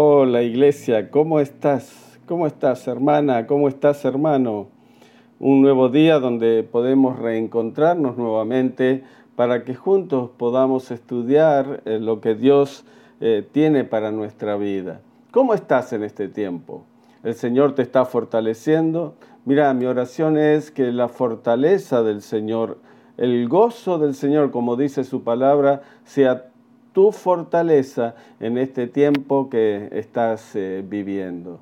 Hola iglesia, ¿cómo estás? ¿Cómo estás hermana? ¿Cómo estás hermano? Un nuevo día donde podemos reencontrarnos nuevamente para que juntos podamos estudiar eh, lo que Dios eh, tiene para nuestra vida. ¿Cómo estás en este tiempo? El Señor te está fortaleciendo. Mira, mi oración es que la fortaleza del Señor, el gozo del Señor, como dice su palabra, sea tu fortaleza en este tiempo que estás eh, viviendo.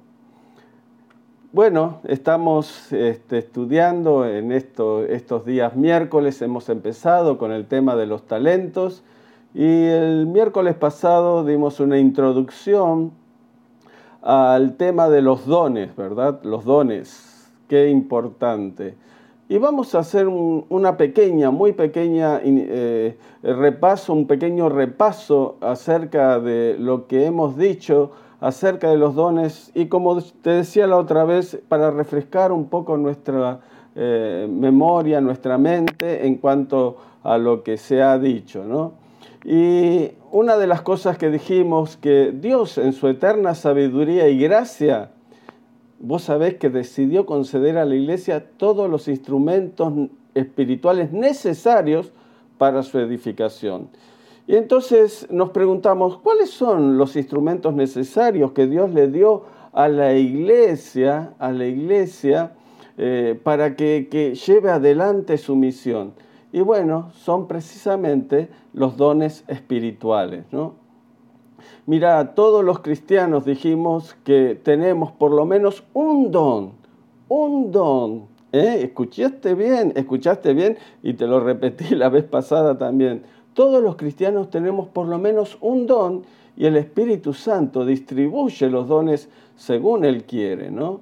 Bueno, estamos este, estudiando en estos días miércoles, hemos empezado con el tema de los talentos y el miércoles pasado dimos una introducción al tema de los dones, ¿verdad? Los dones, qué importante. Y vamos a hacer una pequeña, muy pequeña eh, repaso, un pequeño repaso acerca de lo que hemos dicho acerca de los dones y como te decía la otra vez, para refrescar un poco nuestra eh, memoria, nuestra mente en cuanto a lo que se ha dicho. ¿no? Y una de las cosas que dijimos que Dios en su eterna sabiduría y gracia vos sabés que decidió conceder a la iglesia todos los instrumentos espirituales necesarios para su edificación. Y entonces nos preguntamos, ¿cuáles son los instrumentos necesarios que Dios le dio a la iglesia, a la iglesia, eh, para que, que lleve adelante su misión? Y bueno, son precisamente los dones espirituales, ¿no? Mira, todos los cristianos dijimos que tenemos por lo menos un don, un don. ¿eh? Escuchaste bien, escuchaste bien y te lo repetí la vez pasada también. Todos los cristianos tenemos por lo menos un don y el Espíritu Santo distribuye los dones según Él quiere, ¿no?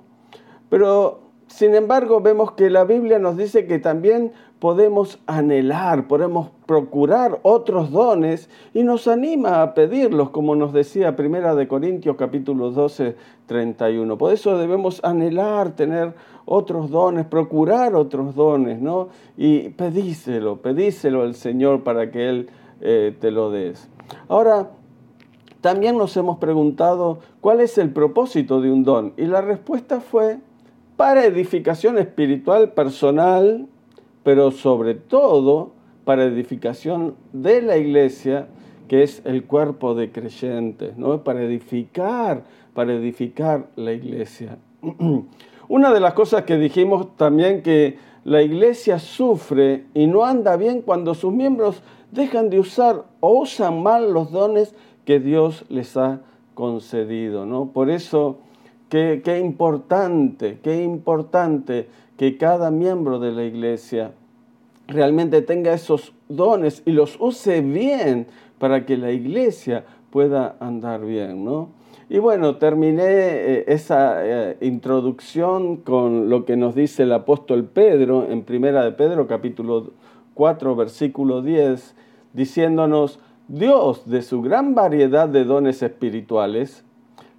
Pero sin embargo, vemos que la Biblia nos dice que también podemos anhelar, podemos procurar otros dones y nos anima a pedirlos, como nos decía Primera de Corintios capítulo 12, 31. Por eso debemos anhelar tener otros dones, procurar otros dones, ¿no? Y pedíselo, pedíselo al Señor para que Él eh, te lo des. Ahora, también nos hemos preguntado cuál es el propósito de un don y la respuesta fue para edificación espiritual personal, pero sobre todo para edificación de la iglesia, que es el cuerpo de creyentes, ¿no? Para edificar, para edificar la iglesia. Una de las cosas que dijimos también que la iglesia sufre y no anda bien cuando sus miembros dejan de usar o usan mal los dones que Dios les ha concedido, ¿no? Por eso Qué, importante, qué importante que cada miembro de la iglesia realmente tenga esos dones y los use bien para que la iglesia pueda andar bien, ¿no? Y bueno, terminé eh, esa eh, introducción con lo que nos dice el apóstol Pedro en Primera de Pedro capítulo 4 versículo 10, diciéndonos, Dios de su gran variedad de dones espirituales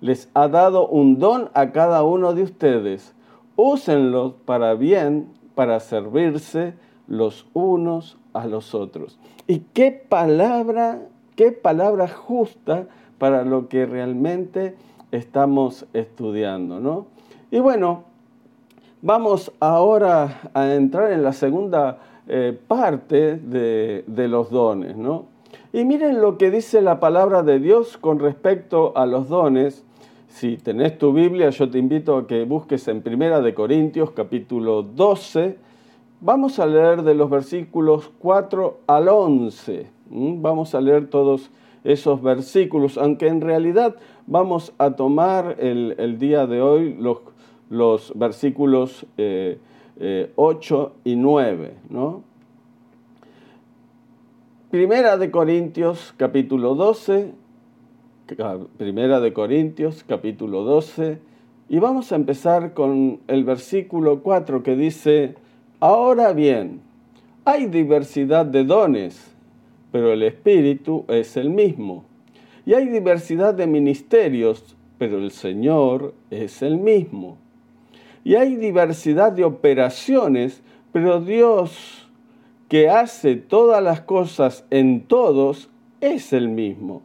les ha dado un don a cada uno de ustedes. Úsenlo para bien, para servirse los unos a los otros. Y qué palabra, qué palabra justa para lo que realmente estamos estudiando, ¿no? Y bueno, vamos ahora a entrar en la segunda eh, parte de, de los dones, ¿no? Y miren lo que dice la palabra de Dios con respecto a los dones. Si tenés tu Biblia, yo te invito a que busques en Primera de Corintios capítulo 12. Vamos a leer de los versículos 4 al 11. Vamos a leer todos esos versículos, aunque en realidad vamos a tomar el, día de hoy los, los versículos 8 eh, eh, y 9. ¿no? Primera de Corintios capítulo 12, Primera de Corintios capítulo 12, y vamos a empezar con el versículo 4 que dice, ahora bien, hay diversidad de dones, pero el Espíritu es el mismo. Y hay diversidad de ministerios, pero el Señor es el mismo. Y hay diversidad de operaciones, pero Dios que hace todas las cosas en todos es el mismo.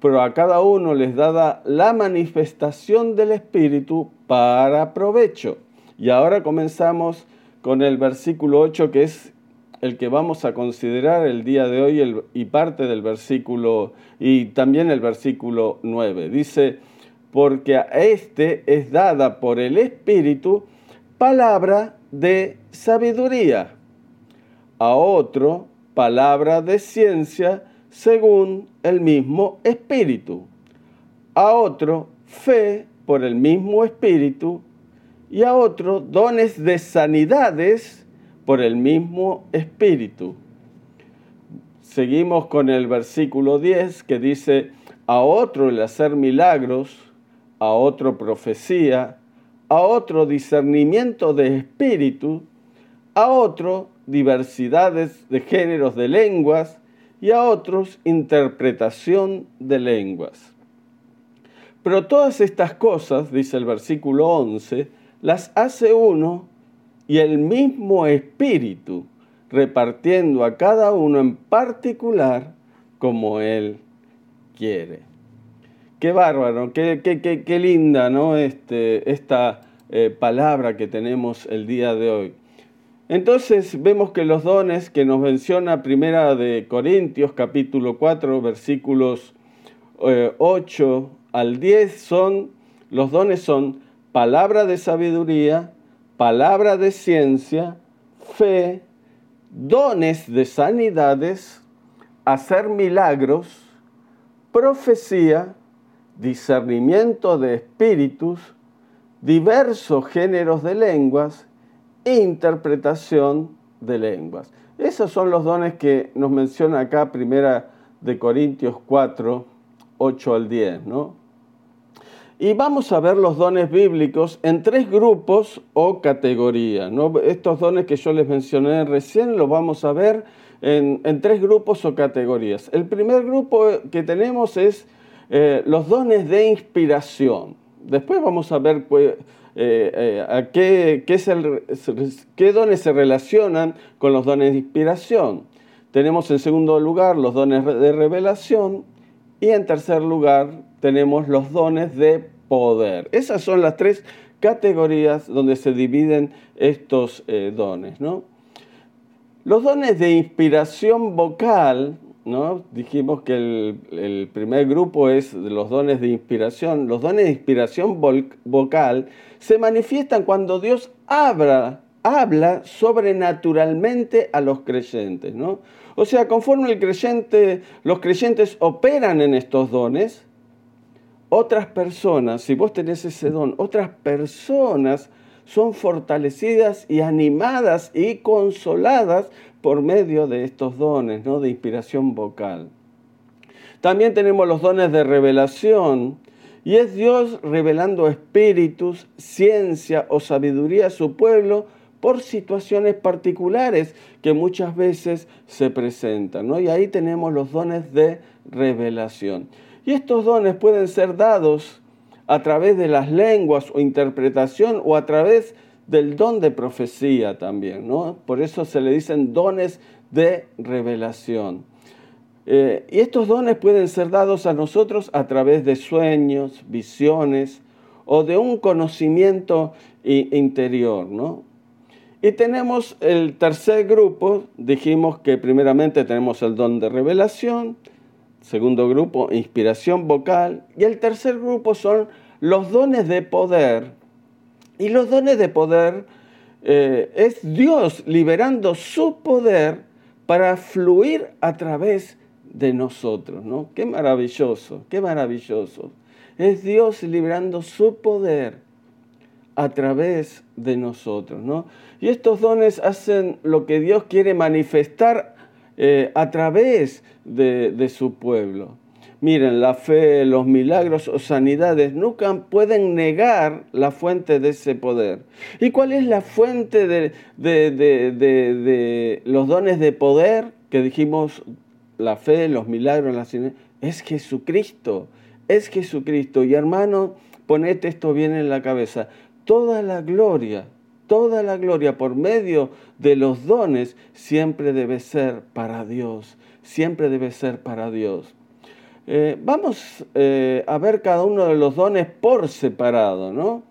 Pero a cada uno les dada la manifestación del Espíritu para provecho. Y ahora comenzamos con el versículo 8, que es el que vamos a considerar el día de hoy y parte del versículo y también el versículo 9. Dice, porque a este es dada por el Espíritu palabra de sabiduría, a otro palabra de ciencia según el mismo Espíritu, a otro fe por el mismo Espíritu y a otro dones de sanidades por el mismo Espíritu. Seguimos con el versículo 10 que dice, a otro el hacer milagros, a otro profecía, a otro discernimiento de espíritu, a otro diversidades de géneros de lenguas y a otros interpretación de lenguas. Pero todas estas cosas, dice el versículo 11, las hace uno y el mismo espíritu, repartiendo a cada uno en particular como él quiere. Qué bárbaro, qué, qué, linda ¿no? este, esta eh, palabra que tenemos el día de hoy. Entonces vemos que los dones que nos menciona Primera de Corintios capítulo 4 versículos 8 eh, al 10 son, los dones son palabra de sabiduría, palabra de ciencia, fe, dones de sanidades, hacer milagros, profecía, discernimiento de espíritus, diversos géneros de lenguas interpretación de lenguas. Esos son los dones que nos menciona acá Primera de Corintios 4, 8 al 10, ¿no? Y vamos a ver los dones bíblicos en tres grupos o categorías. Estos dones que yo les mencioné recién los vamos a ver en, tres grupos o categorías. El primer grupo que tenemos es eh, los dones de inspiración. Después vamos a ver pues, eh, eh, a qué, dones se relacionan con los dones de inspiración. Tenemos en segundo lugar los dones de revelación y en tercer lugar tenemos los dones de poder. Esas son las tres categorías donde se dividen estos eh, dones. Los dones de inspiración vocal ¿no? Dijimos que el, primer grupo es los dones de inspiración. Los dones de inspiración vocal se manifiestan cuando Dios habla, habla sobrenaturalmente a los creyentes, ¿no? O sea, conforme creyente, los creyentes operan en estos dones, otras personas, si vos tenés ese don, otras personas son fortalecidas y animadas y consoladas por medio de estos dones ¿no? de inspiración vocal. También tenemos los dones de revelación, y es Dios revelando espíritus, ciencia o sabiduría a su pueblo por situaciones particulares que muchas veces se presentan. ¿no? Y ahí tenemos los dones de revelación. Y estos dones pueden ser dados a través de las lenguas o interpretación o a través del don de profecía también, ¿no? Por eso se le dicen dones de revelación. Eh, y estos dones pueden ser dados a nosotros a través de sueños, visiones o de un conocimiento interior, ¿no? Y tenemos el tercer grupo, dijimos que primeramente tenemos el don de revelación, segundo grupo, inspiración vocal, y el tercer grupo son los dones de poder, y los dones de poder eh, es Dios liberando su poder para fluir a través de nosotros, ¿no? Qué maravilloso, qué maravilloso. Es Dios liberando su poder a través de nosotros, ¿no? Y estos dones hacen lo que Dios quiere manifestar eh, a través de su pueblo. Miren, la fe, los milagros o sanidades nunca pueden negar la fuente de ese poder. ¿Y cuál es la fuente de, los dones de poder que dijimos, la fe, los milagros, la sanidades? Es Jesucristo, es Jesucristo. Y hermano, ponete esto bien en la cabeza. Toda la gloria, toda la gloria por medio de los dones siempre debe ser para Dios, siempre debe ser para Dios. Eh, vamos eh, a ver cada uno de los dones por separado, ¿no?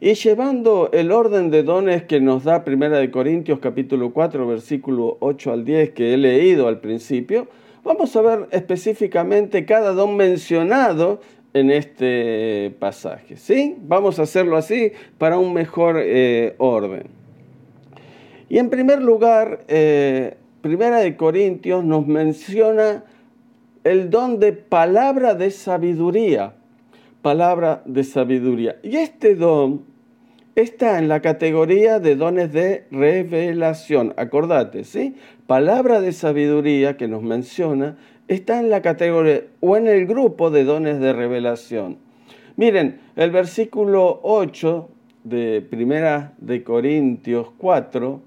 Y llevando el orden de dones que nos da Primera de Corintios capítulo 4, versículo 8 al 10 que he leído al principio, vamos a ver específicamente cada don mencionado en este pasaje, ¿sí? Vamos a hacerlo así para un mejor eh, orden. Y en primer lugar, Primera de Corintios nos menciona el don de palabra de sabiduría palabra de sabiduría. Y este don está en la categoría de dones de revelación. Acordate, ¿sí? Palabra de sabiduría que nos menciona está en la categoría o en el grupo de dones de revelación. Miren, el versículo 8 de Primera de Corintios 4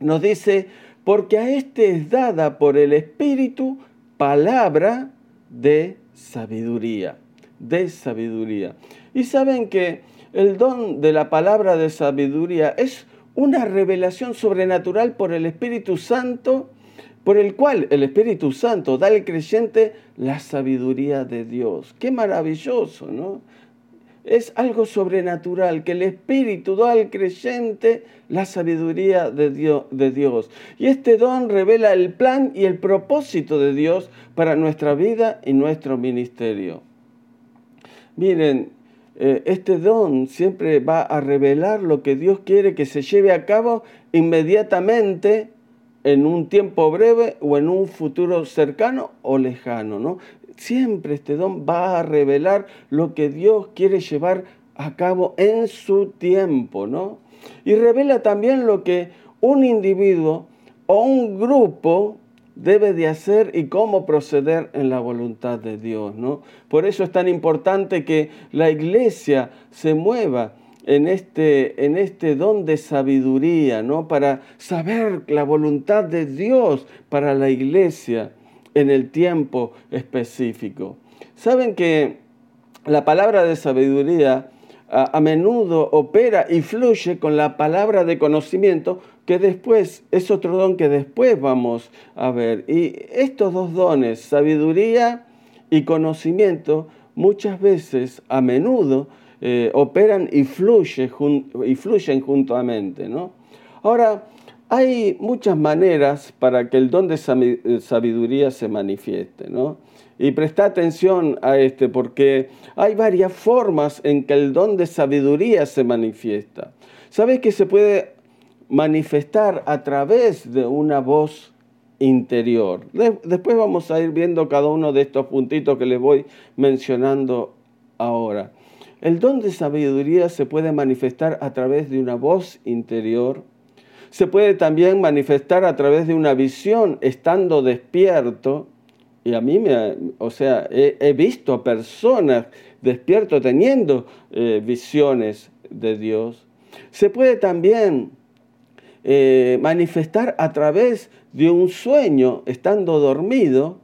nos dice, porque a este es dada por el Espíritu palabra de sabiduría de sabiduría. Y saben que el don de la palabra de sabiduría es una revelación sobrenatural por el Espíritu Santo, por el cual el Espíritu Santo da al creyente la sabiduría de Dios. Qué maravilloso, ¿no? Es algo sobrenatural, que el Espíritu da al creyente la sabiduría de Dios, de Dios. Y este don revela el plan y el propósito de Dios para nuestra vida y nuestro ministerio. Miren, eh, este don siempre va a revelar lo que Dios quiere que se lleve a cabo inmediatamente en un tiempo breve o en un futuro cercano o lejano, ¿no? Siempre este don va a revelar lo que Dios quiere llevar a cabo en su tiempo, ¿no? Y revela también lo que un individuo o un grupo debe de hacer y cómo proceder en la voluntad de Dios. ¿no? Por eso es tan importante que la iglesia se mueva en este, en este don de sabiduría, ¿no? para saber la voluntad de Dios para la iglesia en el tiempo específico. Saben que la palabra de sabiduría a, menudo opera y fluye con la palabra de conocimiento que después es otro don que después vamos a ver. Y estos dos dones, sabiduría y conocimiento, muchas veces, a menudo, eh, operan y, y fluyen juntamente. ¿no? Ahora, hay muchas maneras para que el don de sabiduría se manifieste. ¿no? Y presta atención a este porque hay varias formas en que el don de sabiduría se manifiesta. ¿Sabes que se puede manifestar a través de una voz interior? Después vamos a ir viendo cada uno de estos puntitos que les voy mencionando ahora. El don de sabiduría se puede manifestar a través de una voz interior. Se puede también manifestar a través de una visión estando despierto y a mí me, o sea, he, visto personas despierto teniendo eh, visiones de Dios. Se puede también eh, manifestar a través de un sueño estando dormido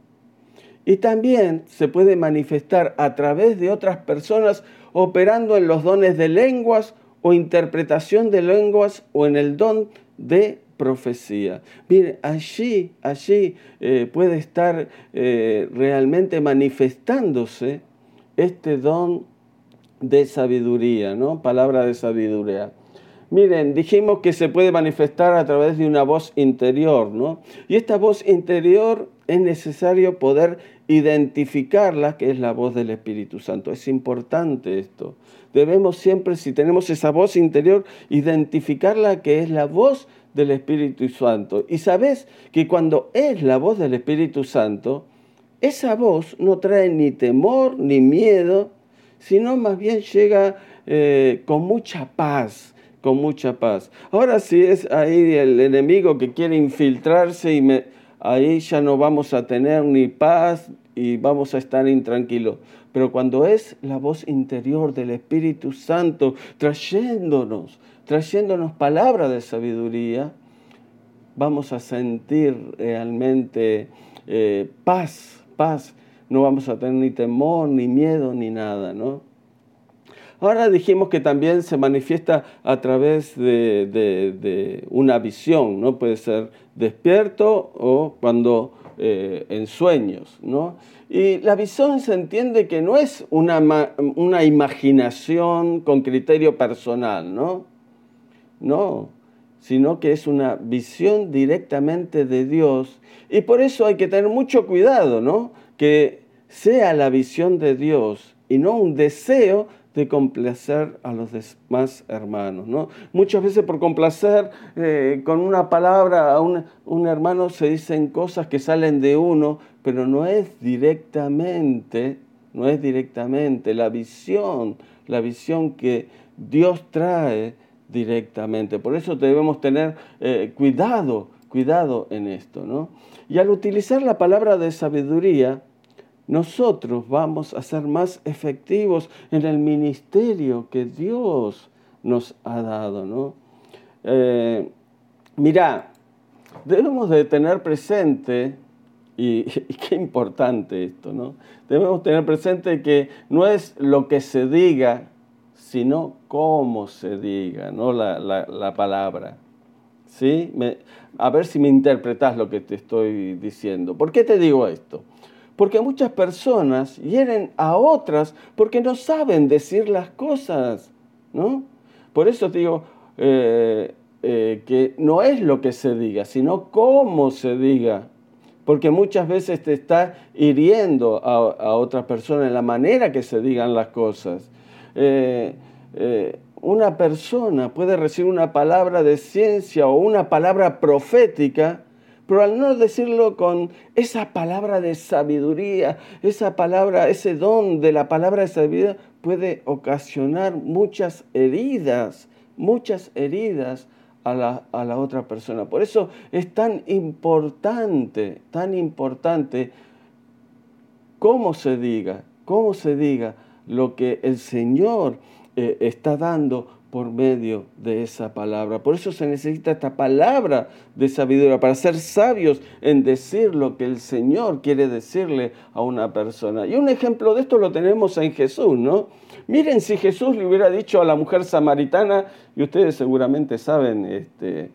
y también se puede manifestar a través de otras personas operando en los dones de lenguas o interpretación de lenguas o en el don de profecía. Mire, allí, allí eh, puede estar eh, realmente manifestándose este don de sabiduría, ¿no? Palabra de sabiduría. Miren, dijimos que se puede manifestar a través de una voz interior, ¿no? Y esta voz interior es necesario poder identificarla, que es la voz del Espíritu Santo. Es importante esto. Debemos siempre, si tenemos esa voz interior, identificarla, que es la voz del Espíritu Santo. Y sabes que cuando es la voz del Espíritu Santo, esa voz no trae ni temor ni miedo, sino más bien llega eh, con mucha paz, con mucha paz. Ahora si es ahí el enemigo que quiere infiltrarse y me, ahí ya no vamos a tener ni paz y vamos a estar intranquilos. Pero cuando es la voz interior del Espíritu Santo trayéndonos trayéndonos palabra de sabiduría, vamos a sentir realmente eh, paz, paz. No vamos a tener ni temor, ni miedo, ni nada, ¿no? Ahora dijimos que también se manifiesta a través de, una visión, ¿no? Puede ser despierto o cuando eh, en sueños, ¿no? Y la visión se entiende que no es una, una imaginación con criterio personal, ¿no? No, sino que es una visión directamente de Dios. Y por eso hay que tener mucho cuidado, ¿no? Que sea la visión de Dios y no un deseo de complacer a los demás hermanos. ¿no? Muchas veces por complacer eh, con una palabra a un, un, hermano se dicen cosas que salen de uno, pero no es directamente, no es directamente la visión, la visión que Dios trae directamente. Por eso debemos tener eh, cuidado, cuidado en esto. ¿no? Y al utilizar la palabra de sabiduría, nosotros vamos a ser más efectivos en el ministerio que Dios nos ha dado, ¿no? Eh, mira, debemos de tener presente, y, qué importante esto, ¿no? Debemos tener presente que no es lo que se diga, sino cómo se diga, ¿no? La, la palabra. ¿Sí? a ver si me interpretas lo que te estoy diciendo. ¿Por qué te digo esto? Porque muchas personas hieren a otras porque no saben decir las cosas, ¿no? Por eso digo eh, eh, que no es lo que se diga, sino cómo se diga. Porque muchas veces te está hiriendo a, otra persona en la manera que se digan las cosas. Eh, una persona puede recibir una palabra de ciencia o una palabra profética pero al no decirlo con esa palabra de sabiduría, esa palabra, ese don de la palabra de sabiduría, puede ocasionar muchas heridas, muchas heridas a la, a la otra persona. Por eso es tan importante, tan importante cómo se diga, cómo se diga lo que el Señor eh, está dando por medio de esa palabra. Por eso se necesita esta palabra de sabiduría, para ser sabios en decir lo que el Señor quiere decirle a una persona. Y un ejemplo de esto lo tenemos en Jesús, ¿no? Miren si Jesús le hubiera dicho a la mujer samaritana, y ustedes seguramente saben, este,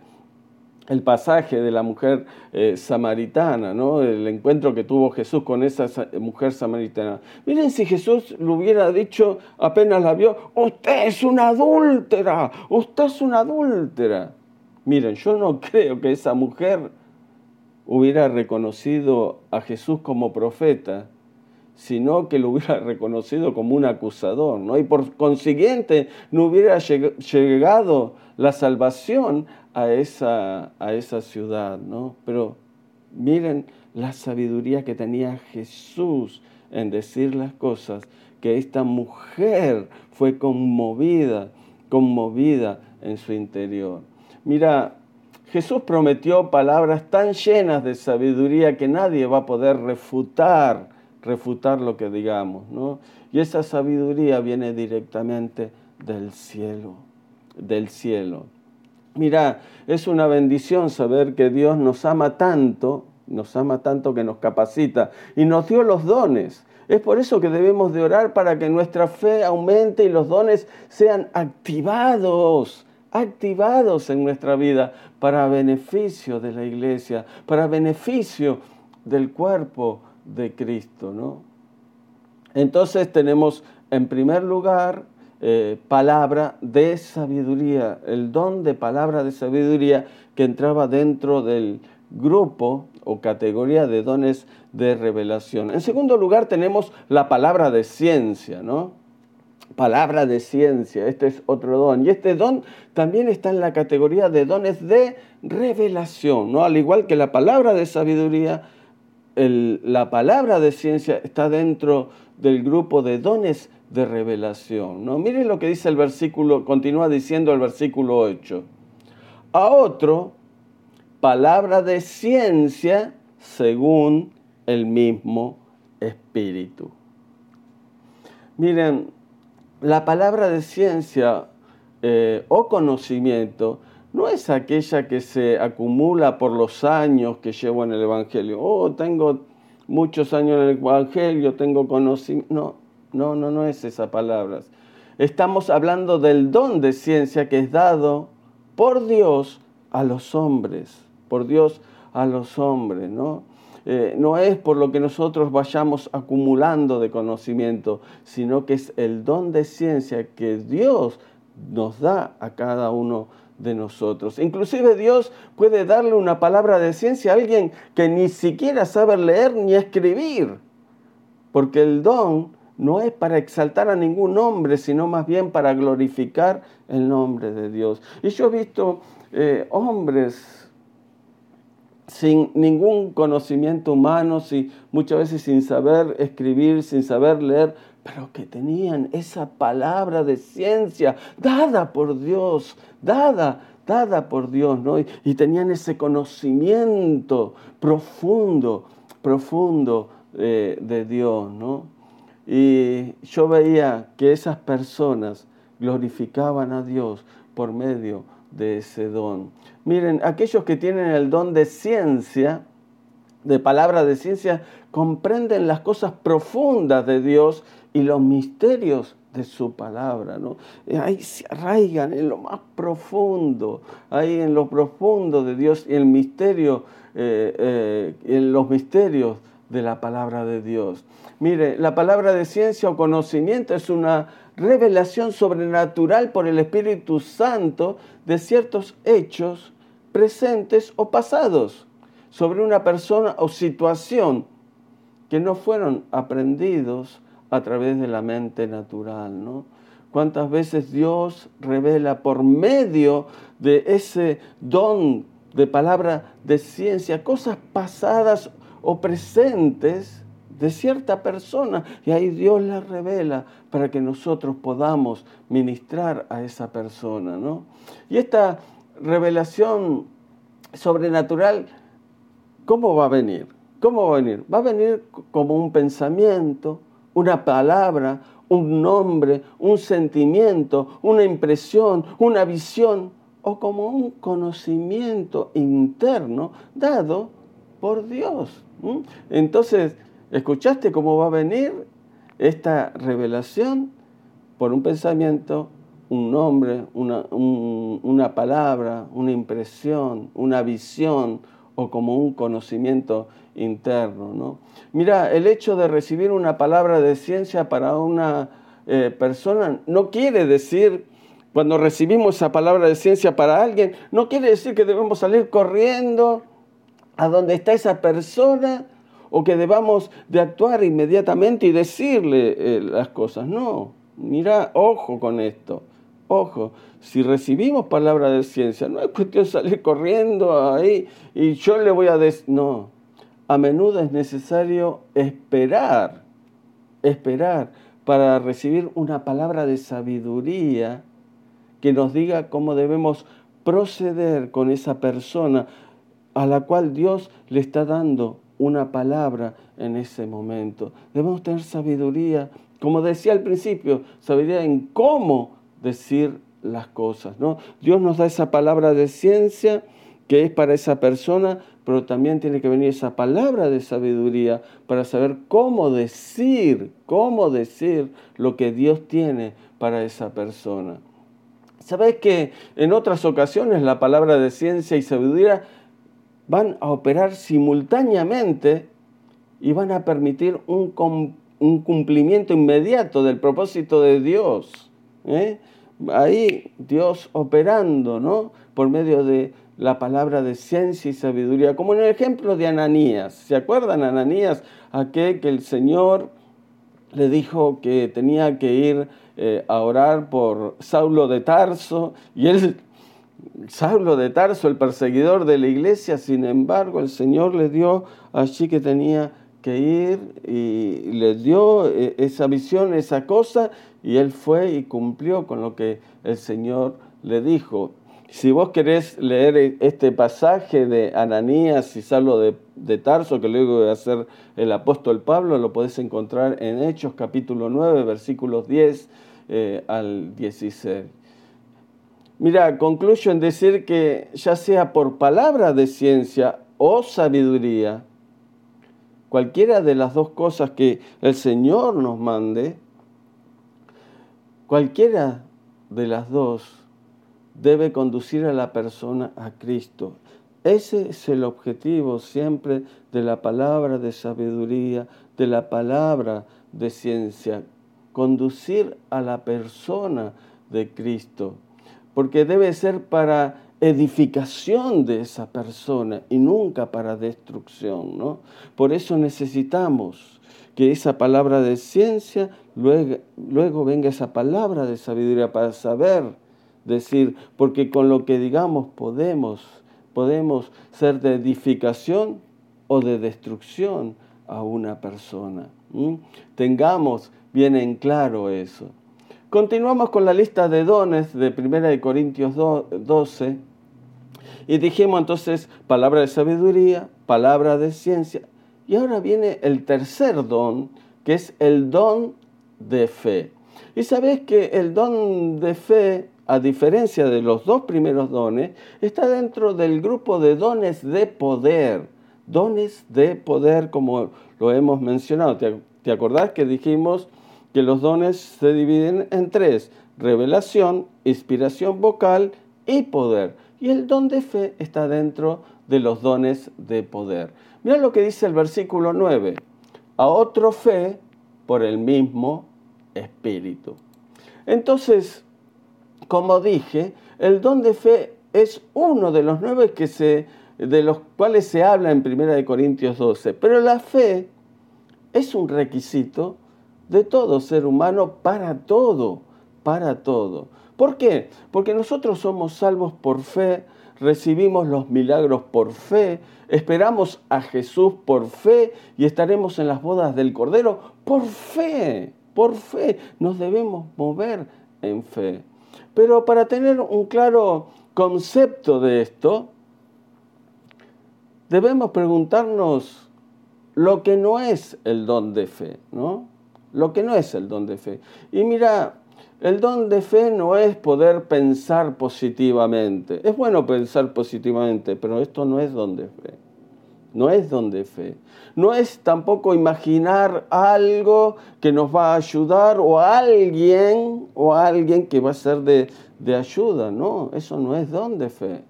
el pasaje de la mujer eh, samaritana, ¿no? el encuentro que tuvo Jesús con esa mujer samaritana. Miren si Jesús le hubiera dicho, apenas la vio, usted es una adúltera, usted es una adúltera. Miren, yo no creo que esa mujer hubiera reconocido a Jesús como profeta, sino que lo hubiera reconocido como un acusador, ¿no? Y por consiguiente no hubiera llegado la salvación a esa, a esa ciudad, ¿no? Pero miren la sabiduría que tenía Jesús en decir las cosas, que esta mujer fue conmovida, conmovida en su interior. Mira, Jesús prometió palabras tan llenas de sabiduría que nadie va a poder refutar, refutar lo que digamos, ¿no? Y esa sabiduría viene directamente del cielo, del cielo. Mira, es una bendición saber que Dios nos ama tanto, nos ama tanto que nos capacita y nos dio los dones. Es por eso que debemos de orar para que nuestra fe aumente y los dones sean activados, activados en nuestra vida para beneficio de la iglesia, para beneficio del cuerpo de Cristo, ¿no? Entonces tenemos en primer lugar eh, palabra de sabiduría, el don de palabra de sabiduría que entraba dentro del grupo o categoría de dones de revelación. En segundo lugar tenemos la palabra de ciencia, ¿no? Palabra de ciencia, este es otro don. Y este don también está en la categoría de dones de revelación, ¿no? Al igual que la palabra de sabiduría, la palabra de ciencia está dentro del grupo de dones de revelación. ¿no? Miren lo que dice el versículo, continúa diciendo el versículo 8. A otro, palabra de ciencia según el mismo Espíritu. Miren, la palabra de ciencia eh, o conocimiento no es aquella que se acumula por los años que llevo en el Evangelio. Oh, tengo muchos años en el Evangelio, tengo conocimiento. No, no, no, no es esa palabra. Estamos hablando del don de ciencia que es dado por Dios a los hombres, por Dios a los hombres, ¿no? eh, no es por lo que nosotros vayamos acumulando de conocimiento, sino que es el don de ciencia que Dios nos da a cada uno de nosotros. Inclusive Dios puede darle una palabra de ciencia a alguien que ni siquiera sabe leer ni escribir, porque el don no es para exaltar a ningún hombre, sino más bien para glorificar el nombre de Dios. Y yo he visto eh, hombres sin ningún conocimiento humano, muchas veces sin saber escribir, sin saber leer, pero que tenían esa palabra de ciencia dada por Dios, dada, dada por Dios, ¿no? Y, tenían ese conocimiento profundo, profundo eh, de Dios, ¿no? Y yo veía que esas personas glorificaban a Dios por medio de ese don. Miren, aquellos que tienen el don de ciencia, de palabra de ciencia, comprenden las cosas profundas de Dios y los misterios de su palabra, ¿no? Ahí se arraigan en lo más profundo, ahí en lo profundo de Dios y el misterio, eh, eh, en los misterios de la palabra de Dios. Mire, la palabra de ciencia o conocimiento es una revelación sobrenatural por el Espíritu Santo de ciertos hechos presentes o pasados sobre una persona o situación que no fueron aprendidos a través de la mente natural, ¿no? Cuántas veces Dios revela por medio de ese don de palabra de ciencia cosas pasadas o presentes de cierta persona y ahí Dios la revela para que nosotros podamos ministrar a esa persona. ¿no? Y esta revelación sobrenatural, ¿cómo va a venir? ¿Cómo va a venir? Va a venir como un pensamiento, una palabra, un nombre, un sentimiento, una impresión, una visión o como un conocimiento interno dado por Dios. Entonces, ¿Escuchaste cómo va a venir esta revelación? Por un pensamiento, un nombre, una, palabra, una impresión, una visión o como un conocimiento interno. ¿no? Mira, el hecho de recibir una palabra de ciencia para una eh, persona no quiere decir, cuando recibimos esa palabra de ciencia para alguien, no quiere decir que debemos salir corriendo a donde está esa persona o que debamos de actuar inmediatamente y decirle eh, las cosas. No, mira, ojo con esto, ojo. Si recibimos palabra de ciencia, no es cuestión de salir corriendo ahí y yo le voy a decir, no, a menudo es necesario esperar, esperar para recibir una palabra de sabiduría que nos diga cómo debemos proceder con esa persona a la cual Dios le está dando una palabra en ese momento. Debemos tener sabiduría, como decía al principio, sabiduría en cómo decir las cosas. ¿no? Dios nos da esa palabra de ciencia que es para esa persona, pero también tiene que venir esa palabra de sabiduría para saber cómo decir, cómo decir lo que Dios tiene para esa persona. ¿Sabes que en otras ocasiones la palabra de ciencia y sabiduría van a operar simultáneamente y van a permitir un, cumplimiento inmediato del propósito de Dios. ¿Eh? Ahí Dios operando, ¿no? Por medio de la palabra de ciencia y sabiduría, como en el ejemplo de Ananías. ¿Se acuerdan Ananías? Aquel que el Señor le dijo que tenía que ir eh, a orar por Saulo de Tarso y él Saulo de Tarso, el perseguidor de la iglesia, sin embargo, el Señor le dio allí que tenía que ir y le dio eh, esa visión, esa cosa, y él fue y cumplió con lo que el Señor le dijo. Si vos querés leer este pasaje de Ananías y Saulo de, Tarso, que luego de hacer el apóstol Pablo, lo podés encontrar en Hechos capítulo 9, versículos 10 eh, al 16. Mira, concluyo en decir que ya sea por palabra de ciencia o sabiduría, cualquiera de las dos cosas que el Señor nos mande, cualquiera de las dos debe conducir a la persona a Cristo. Ese es el objetivo siempre de la palabra de sabiduría, de la palabra de ciencia, conducir a la persona de Cristo, porque debe ser para edificación de esa persona y nunca para destrucción. ¿no? Por eso necesitamos que esa palabra de ciencia, luego, luego venga esa palabra de sabiduría para saber decir, porque con lo que digamos podemos, podemos ser de edificación o de destrucción a una persona. Tengamos bien en claro eso. Continuamos con la lista de dones de 1 Corintios 12 y dijimos entonces palabra de sabiduría, palabra de ciencia. Y ahora viene el tercer don, que es el don de fe. Y sabes que el don de fe, a diferencia de los dos primeros dones, está dentro del grupo de dones de poder. Dones de poder, como lo hemos mencionado. ¿Te, te acordás que dijimos que los dones se dividen en tres? Revelación, inspiración vocal y poder. Y el don de fe está dentro de los dones de poder. Mira lo que dice el versículo 9. A otro fe por el mismo espíritu. Entonces, como dije, el don de fe es uno de los nueve que se, de los cuales se habla en 1 Corintios 12. Pero la fe es un requisito de todo ser humano para todo, para todo. ¿Por qué? Porque nosotros somos salvos por fe, recibimos los milagros por fe, esperamos a Jesús por fe y estaremos en las bodas del Cordero por fe, por fe. Nos debemos mover en fe. Pero para tener un claro concepto de esto, debemos preguntarnos lo que no es el don de fe, ¿no? Lo que no es el don de fe. Y mira, el don de fe no es poder pensar positivamente. Es bueno pensar positivamente, pero esto no es don de fe. No es don de fe. No es tampoco imaginar algo que nos va a ayudar o alguien o alguien que va a ser de, de ayuda. No, eso no es don de fe.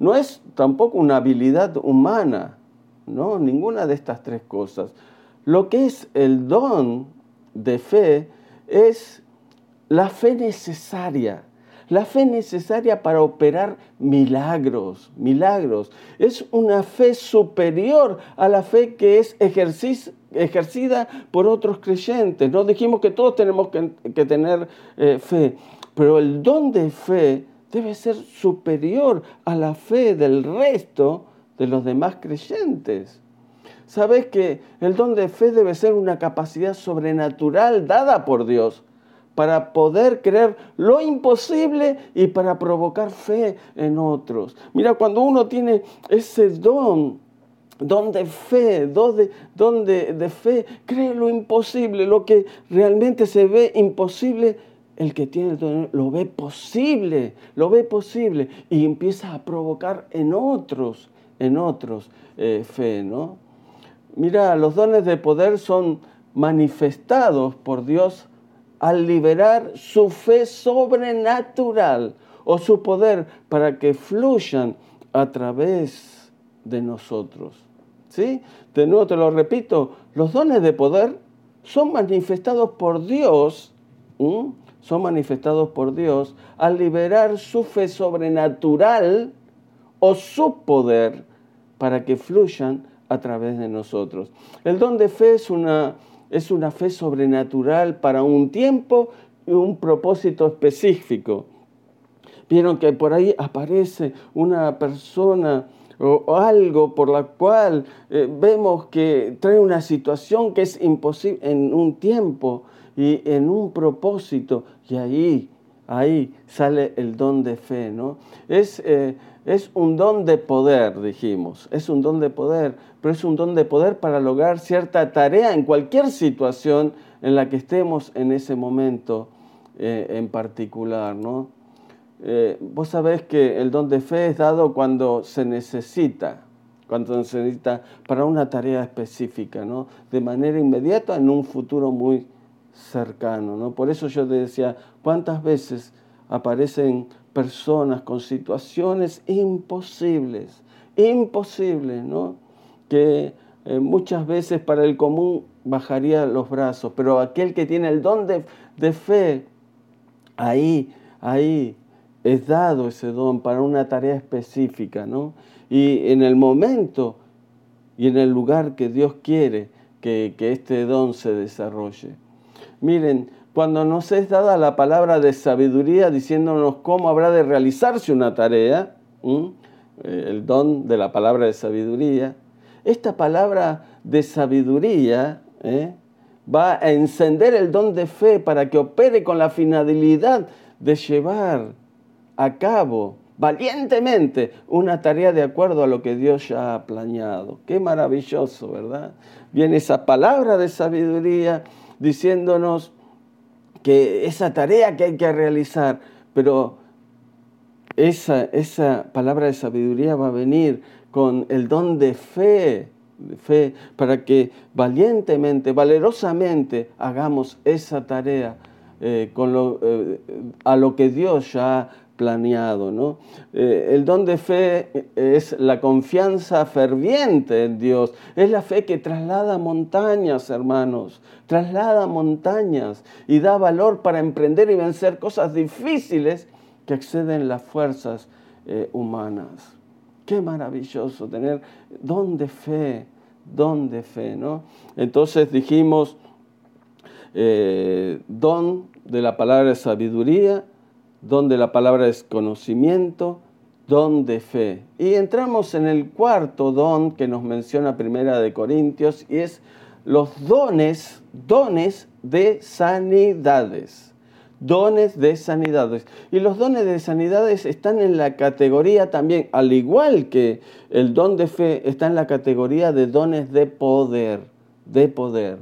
No es tampoco una habilidad humana. No, ninguna de estas tres cosas. Lo que es el don de fe es la fe necesaria, la fe necesaria para operar milagros, milagros. Es una fe superior a la fe que es ejercida por otros creyentes. No dijimos que todos tenemos que, tener eh, fe, pero el don de fe debe ser superior a la fe del resto de los demás creyentes. Sabes que el don de fe debe ser una capacidad sobrenatural dada por Dios para poder creer lo imposible y para provocar fe en otros. Mira, cuando uno tiene ese don, don de fe, don de, don de, fe, cree lo imposible, lo que realmente se ve imposible, el que tiene lo ve posible, lo ve posible y empieza a provocar en otros, en otros eh, fe, ¿no? Mira, los dones de poder son manifestados por Dios al liberar su fe sobrenatural o su poder para que fluyan a través de nosotros. ¿Sí? De nuevo te lo repito, los dones de poder son manifestados por Dios, son manifestados por Dios al liberar su fe sobrenatural o su poder para que fluyan a través de nosotros. El don de fe es una es una fe sobrenatural para un tiempo y un propósito específico. Vieron que por ahí aparece una persona o algo por la cual eh, vemos que trae una situación que es imposible en un tiempo y en un propósito y ahí, ahí sale el don de fe, ¿no? Es, eh, es un don de poder, dijimos, es un don de poder, pero es un don de poder para lograr cierta tarea en cualquier situación en la que estemos en ese momento eh, en particular. ¿no? Eh, vos sabés que el don de fe es dado cuando se necesita, cuando se necesita para una tarea específica, ¿no? de manera inmediata en un futuro muy cercano. ¿no? Por eso yo te decía, ¿cuántas veces aparecen personas con situaciones imposibles, imposible, ¿no? Que eh, muchas veces para el común bajaría los brazos, pero aquel que tiene el don de, de fe, ahí, ahí es dado ese don para una tarea específica, ¿no? Y en el momento y en el lugar que Dios quiere que, este don se desarrolle. Miren, cuando nos es dada la palabra de sabiduría diciéndonos cómo habrá de realizarse una tarea, eh, el don de la palabra de sabiduría, esta palabra de sabiduría ¿eh? va a encender el don de fe para que opere con la finalidad de llevar a cabo valientemente una tarea de acuerdo a lo que Dios ya ha planeado. Qué maravilloso, ¿verdad? Viene esa palabra de sabiduría diciéndonos que esa tarea que hay que realizar, pero esa, esa palabra de sabiduría va a venir con el don de fe, fe, para que valientemente, valerosamente hagamos esa tarea eh, con lo, eh, a lo que Dios ya planeado. ¿no? Eh, el don de fe es la confianza ferviente en Dios, es la fe que traslada montañas, hermanos, traslada montañas y da valor para emprender y vencer cosas difíciles que exceden las fuerzas eh, humanas. Qué maravilloso tener don de fe, don de fe, ¿no? Entonces dijimos, eh, don de la palabra de donde la palabra es conocimiento, don de fe. Y entramos en el cuarto don que nos menciona Primera de Corintios y es los dones, dones de sanidades. Dones de sanidades. Y los dones de sanidades están en la categoría también, al igual que el don de fe, está en la categoría de dones de poder, de poder.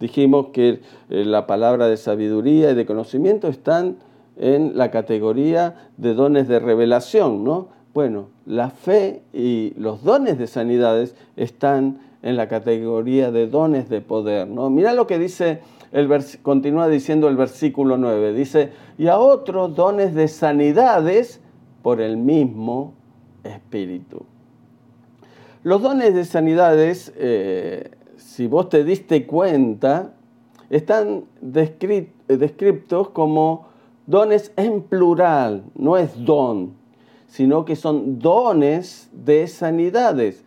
Dijimos que eh, la palabra de sabiduría y de conocimiento están en la categoría de dones de revelación, ¿no? Bueno, la fe y los dones de sanidades están en la categoría de dones de poder, ¿no? Mira lo que dice el continúa diciendo el versículo 9, dice, "Y a otros dones de sanidades por el mismo espíritu." Los dones de sanidades, eh, si vos te diste cuenta, están descritos como Dones en plural, no es don, sino que son dones de sanidades.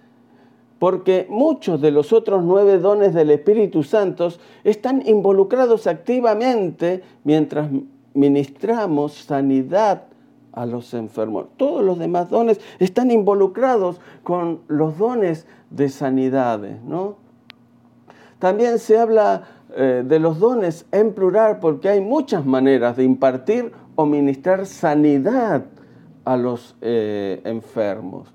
Porque muchos de los otros nueve dones del Espíritu Santo están involucrados activamente mientras ministramos sanidad a los enfermos. Todos los demás dones están involucrados con los dones de sanidades, ¿no? También se habla eh, de los dones en plural porque hay muchas maneras de impartir o ministrar sanidad a los eh, enfermos.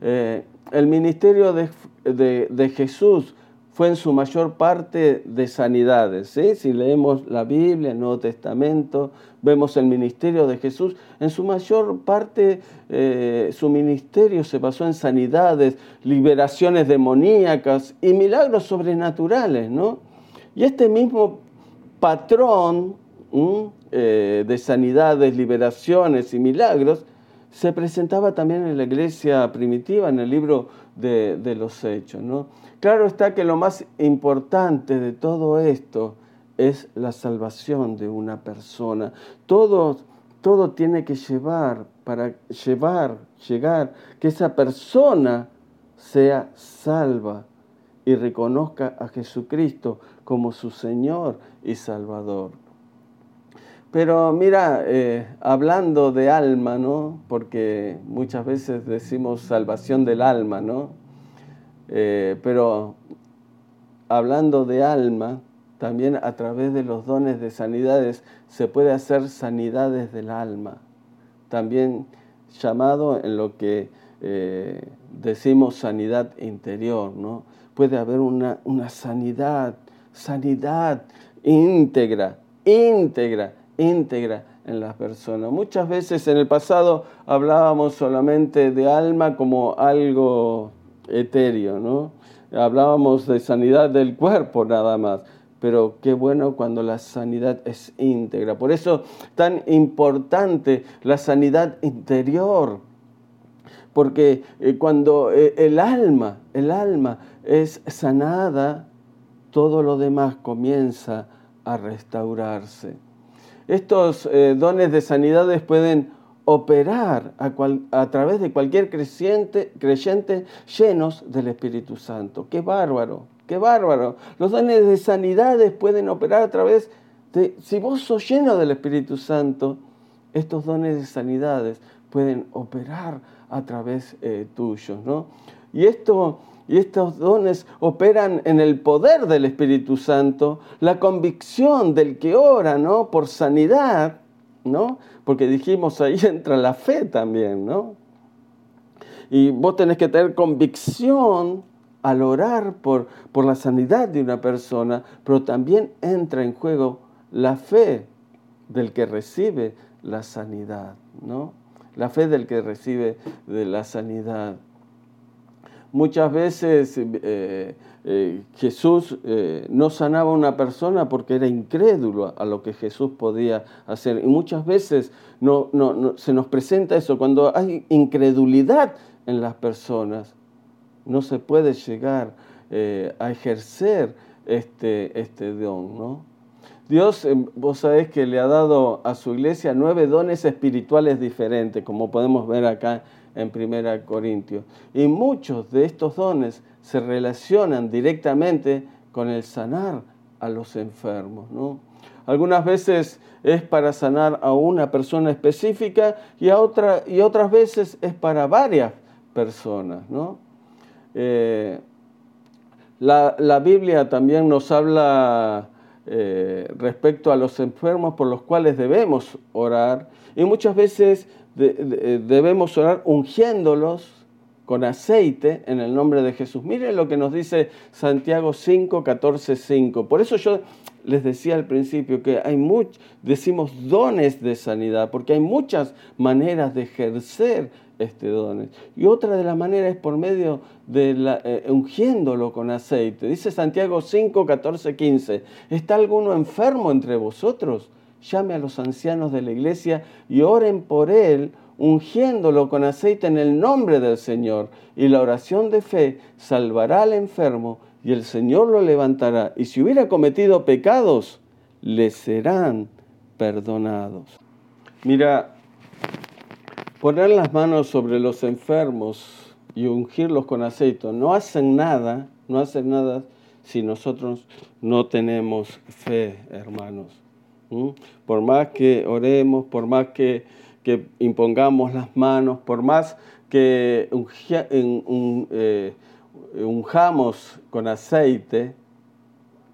Eh, el ministerio de, Jesús fue en su mayor parte de sanidades. Si leemos la Biblia, el Nuevo Testamento, vemos el ministerio de Jesús. En su mayor parte, su ministerio se basó en sanidades, liberaciones demoníacas y milagros sobrenaturales, ¿no? Y este mismo patrón eh, de sanidades, liberaciones y milagros se presentaba también en la iglesia primitiva, en el libro de, los Hechos. ¿no? Claro está que lo más importante de todo esto es la salvación de una persona. Todo, todo tiene que llevar, para llevar, llegar, que esa persona sea salva y reconozca a Jesucristo como su Señor y Salvador. Pero mira, eh, hablando de alma, ¿no? Porque muchas veces decimos salvación del alma, ¿no? Eh, pero hablando de alma, también a través de los dones de sanidades se puede hacer sanidades del alma. También llamado en lo que eh, decimos sanidad interior, ¿no? Puede haber una, una sanidad sanidad íntegra, íntegra, íntegra en las personas. Muchas veces en el pasado hablábamos solamente de alma como algo etéreo, ¿no? Hablábamos de sanidad del cuerpo nada más, pero qué bueno cuando la sanidad es íntegra. Por eso tan importante la sanidad interior, porque eh, cuando eh, el alma, el alma es sanada, todo lo demás comienza a restaurarse. Estos eh, dones de sanidades pueden operar a, través de cualquier creyente, creyente llenos del Espíritu Santo. ¡Qué bárbaro! ¡Qué bárbaro! Los dones de sanidades pueden operar a través de, si vos sos lleno del Espíritu Santo, estos dones de sanidades pueden operar a través eh, tuyo. ¿no? Y, esto, y estos dones operan en el poder del Espíritu Santo, la convicción del que ora ¿no? por sanidad, ¿no? porque dijimos ahí entra la fe también. ¿no? Y vos tenés que tener convicción al orar por, por la sanidad de una persona, pero también entra en juego la fe del que recibe la sanidad, ¿no? La fe del que recibe de la sanidad. Muchas veces eh, eh, Jesús eh, no sanaba a una persona porque era incrédulo a lo que Jesús podía hacer. Y muchas veces no, se nos presenta eso. Cuando hay incredulidad en las personas, no se puede llegar a ejercer este, este don. ¿no? Dios, vos sabés que le ha dado a su iglesia nueve dones espirituales diferentes, como podemos ver acá en 1 Corintios. Y muchos de estos dones se relacionan directamente con el sanar a los enfermos. Algunas veces es para sanar a una persona específica y, a otra, y otras veces es para varias personas. Eh, la, la Biblia también nos habla eh, respecto a los enfermos por los cuales debemos orar. Y muchas veces debemos orar ungiéndolos con aceite en el nombre de Jesús. Miren lo que nos dice Santiago 5, 14, 5. Por eso yo les decía al principio que hay muchos, decimos dones de sanidad, porque hay muchas maneras de ejercer este dones. Y otra de las maneras es por medio de la, eh, ungiéndolo con aceite. Dice Santiago 5, 14, 15, ¿está alguno enfermo entre vosotros? Llame a los ancianos de la iglesia y oren por él, ungiéndolo con aceite en el nombre del Señor. Y la oración de fe salvará al enfermo y el Señor lo levantará. Y si hubiera cometido pecados, le serán perdonados. Mira, poner las manos sobre los enfermos y ungirlos con aceite no hacen nada, no hacen nada si nosotros no tenemos fe, hermanos. Por más que oremos, por más que, impongamos las manos, por más que eh, unjamos con aceite,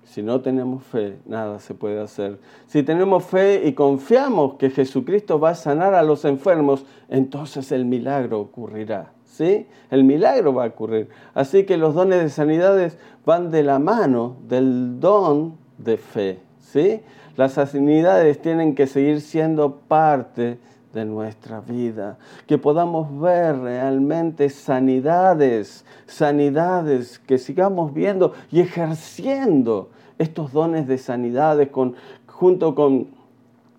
si no tenemos fe, nada se puede hacer. Si tenemos fe y confiamos que Jesucristo va a sanar a los enfermos, entonces el milagro ocurrirá. ¿Sí? El milagro va a ocurrir. Así que los dones de sanidades van de la mano del don de fe. ¿sí? Las sanidades tienen que seguir siendo parte de nuestra vida, que podamos ver realmente sanidades, sanidades, que sigamos viendo y ejerciendo estos dones de sanidades con, junto con,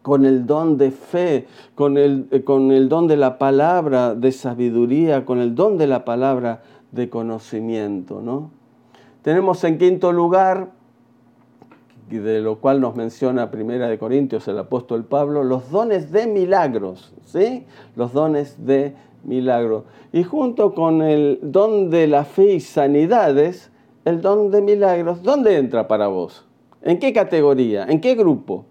con el don de fe, con el, eh, con el don de la palabra de sabiduría, con el don de la palabra de conocimiento. ¿no? Tenemos en quinto lugar, de lo cual nos menciona Primera de Corintios el apóstol Pablo, los dones de milagros, ¿sí? Los dones de milagros. Y junto con el don de la fe y sanidades, el don de milagros, ¿dónde entra para vos? ¿En qué categoría? ¿En qué grupo?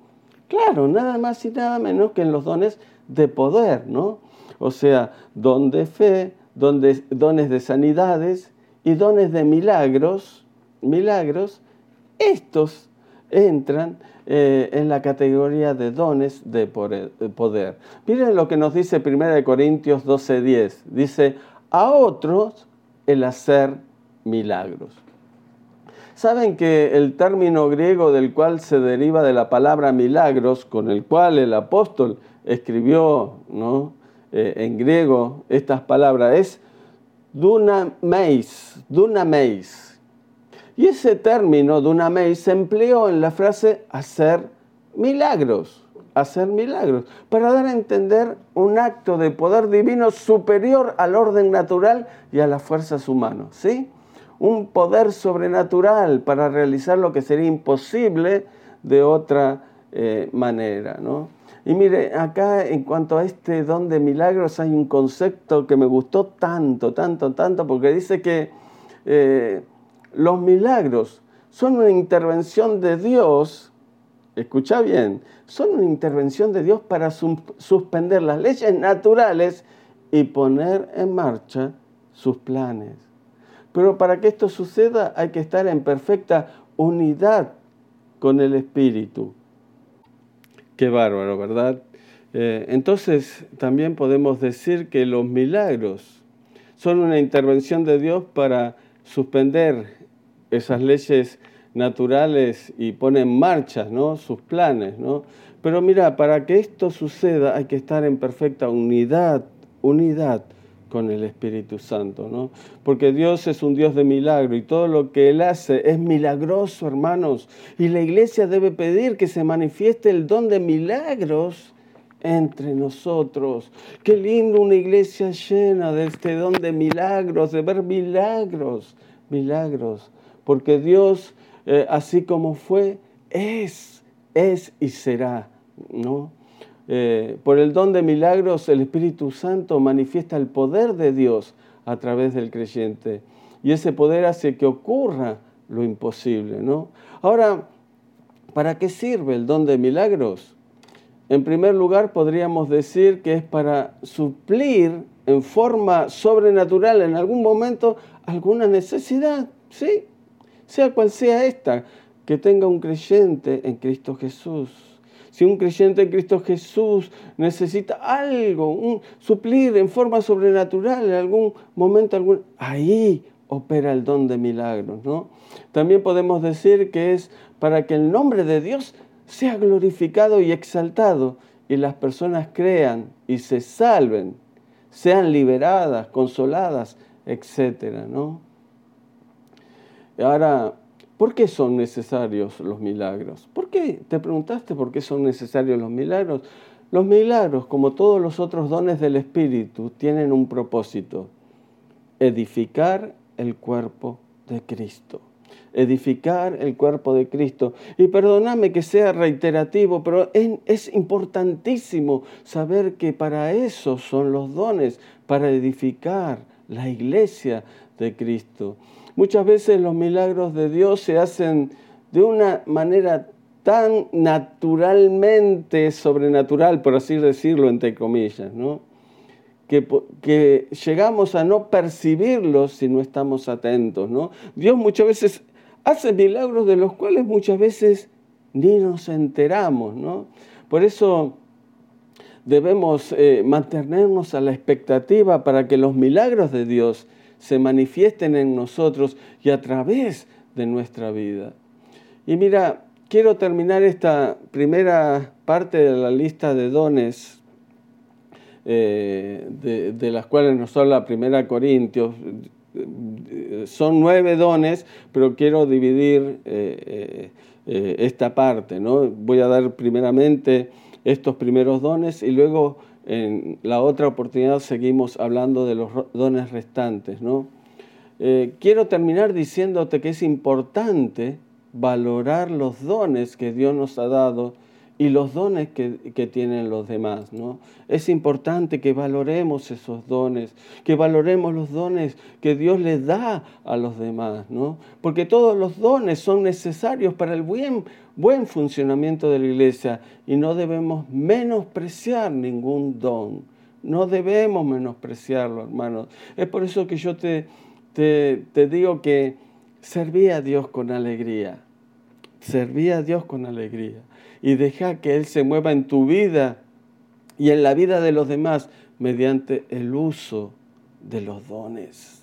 Claro, nada más y nada menos que en los dones de poder, ¿no? O sea, don de fe, dones de sanidades y dones de milagros, milagros, estos entran eh, en la categoría de dones de poder. Miren lo que nos dice 1 Corintios 12:10. Dice, a otros el hacer milagros. Saben que el término griego del cual se deriva de la palabra milagros, con el cual el apóstol escribió ¿no? Eh, en griego estas palabras, es dunameis, dunameis. Y ese término, dunameis, se empleó en la frase hacer milagros. hacer milagros, para dar a entender un acto de poder divino superior al orden natural y a las fuerzas humanas, ¿sí? Un poder sobrenatural para realizar lo que sería imposible de otra eh, manera, ¿no? Y mire, acá en cuanto a este don de milagros hay un concepto que me gustó tanto, tanto, tanto, porque dice que eh, los milagros son una intervención de Dios, escucha bien, son una intervención de Dios para suspender las leyes naturales y poner en marcha sus planes. Pero para que esto suceda hay que estar en perfecta unidad con el Espíritu. Qué bárbaro, ¿verdad? Eh, entonces también podemos decir que los milagros son una intervención de Dios para suspender esas leyes naturales y pone en marcha ¿no? sus planes. ¿no? Pero mira, para que esto suceda hay que estar en perfecta unidad, unidad con el Espíritu Santo, ¿no? Porque Dios es un Dios de milagro y todo lo que Él hace es milagroso, hermanos. Y la iglesia debe pedir que se manifieste el don de milagros entre nosotros. Qué lindo una iglesia llena de este don de milagros, de ver milagros, milagros. Porque Dios eh, así como fue, es, es y será. ¿no? Eh, por el don de milagros, el Espíritu Santo manifiesta el poder de Dios a través del creyente. Y ese poder hace que ocurra lo imposible. ¿no? Ahora, ¿para qué sirve el don de milagros? En primer lugar, podríamos decir que es para suplir en forma sobrenatural en algún momento alguna necesidad. ¿Sí? Sea cual sea esta, que tenga un creyente en Cristo Jesús. Si un creyente en Cristo Jesús necesita algo, un, suplir en forma sobrenatural en algún momento, algún, ahí opera el don de milagros. ¿no? También podemos decir que es para que el nombre de Dios sea glorificado y exaltado y las personas crean y se salven, sean liberadas, consoladas, etc. ¿no? Ahora, ¿por qué son necesarios los milagros? ¿Por qué? ¿Te preguntaste por qué son necesarios los milagros? Los milagros, como todos los otros dones del Espíritu, tienen un propósito, edificar el cuerpo de Cristo. Edificar el cuerpo de Cristo. Y perdóname que sea reiterativo, pero es importantísimo saber que para eso son los dones, para edificar la iglesia de Cristo. Muchas veces los milagros de Dios se hacen de una manera tan naturalmente sobrenatural, por así decirlo, entre comillas. Que, llegamos a no percibirlos si no estamos atentos. Dios muchas veces hace milagros de los cuales muchas veces ni nos enteramos. Por eso debemos eh, mantenernos a la expectativa para que los milagros de Dios se manifiesten en nosotros y a través de nuestra vida. Y mira, quiero terminar esta primera parte de la lista de dones eh, de, las cuales nos habla Primera Corintios. Son nueve dones, pero quiero dividir eh, eh, esta parte. ¿no? Voy a dar primeramente estos primeros dones y luego en la otra oportunidad seguimos hablando de los dones restantes. ¿no? Eh, quiero terminar diciéndote que es importante valorar los dones que Dios nos ha dado y los dones que, tienen los demás. ¿no? Es importante que valoremos esos dones, que valoremos los dones que Dios les da a los demás, ¿no? porque todos los dones son necesarios para el buen buen funcionamiento de la iglesia y no debemos menospreciar ningún don. No debemos menospreciarlo, hermanos. Es por eso que yo te, te, digo que serví a Dios con alegría. Serví a Dios con alegría. Y deja que Él se mueva en tu vida y en la vida de los demás mediante el uso de los dones.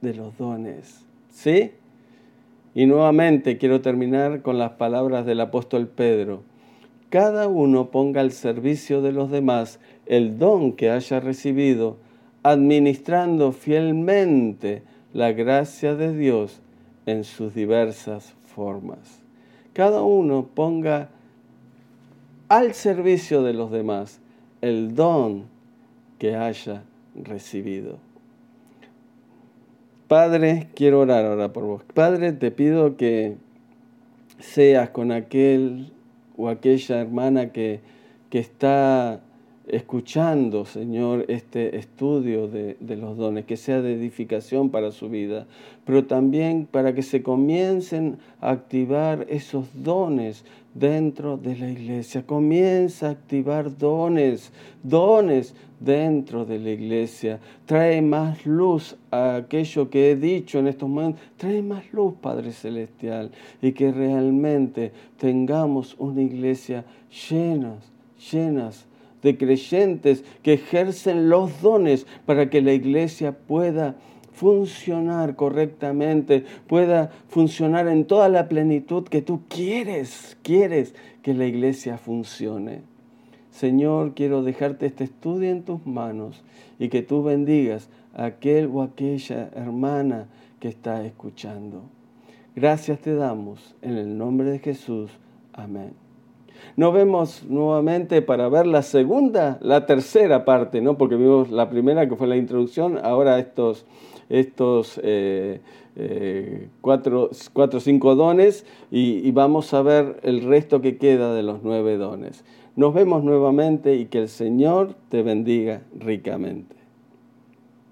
De los dones. ¿Sí? Y nuevamente quiero terminar con las palabras del apóstol Pedro. Cada uno ponga al servicio de los demás el don que haya recibido, administrando fielmente la gracia de Dios en sus diversas formas. Cada uno ponga al servicio de los demás el don que haya recibido. Padre, quiero orar ahora por vos. Padre, te pido que seas con aquel o aquella hermana que, que está escuchando, Señor, este estudio de, los dones, que sea de edificación para su vida, pero también para que se comiencen a activar esos dones dentro de la iglesia. Comienza a activar dones, dones dentro de la iglesia. Trae más luz a aquello que he dicho en estos momentos. Trae más luz, Padre Celestial, y que realmente tengamos una iglesia llenas, llenas de creyentes que ejercen los dones para que la iglesia pueda funcionar correctamente, pueda funcionar en toda la plenitud que tú quieres, quieres que la iglesia funcione. Señor, quiero dejarte este estudio en tus manos y que tú bendigas a aquel o aquella hermana que está escuchando. Gracias te damos en el nombre de Jesús. Amén. Nos vemos nuevamente para ver la segunda, la tercera parte, ¿no? porque vimos la primera que fue la introducción, ahora estos, estos eh, eh, cuatro o cinco dones y, y vamos a ver el resto que queda de los nueve dones. Nos vemos nuevamente y que el Señor te bendiga ricamente.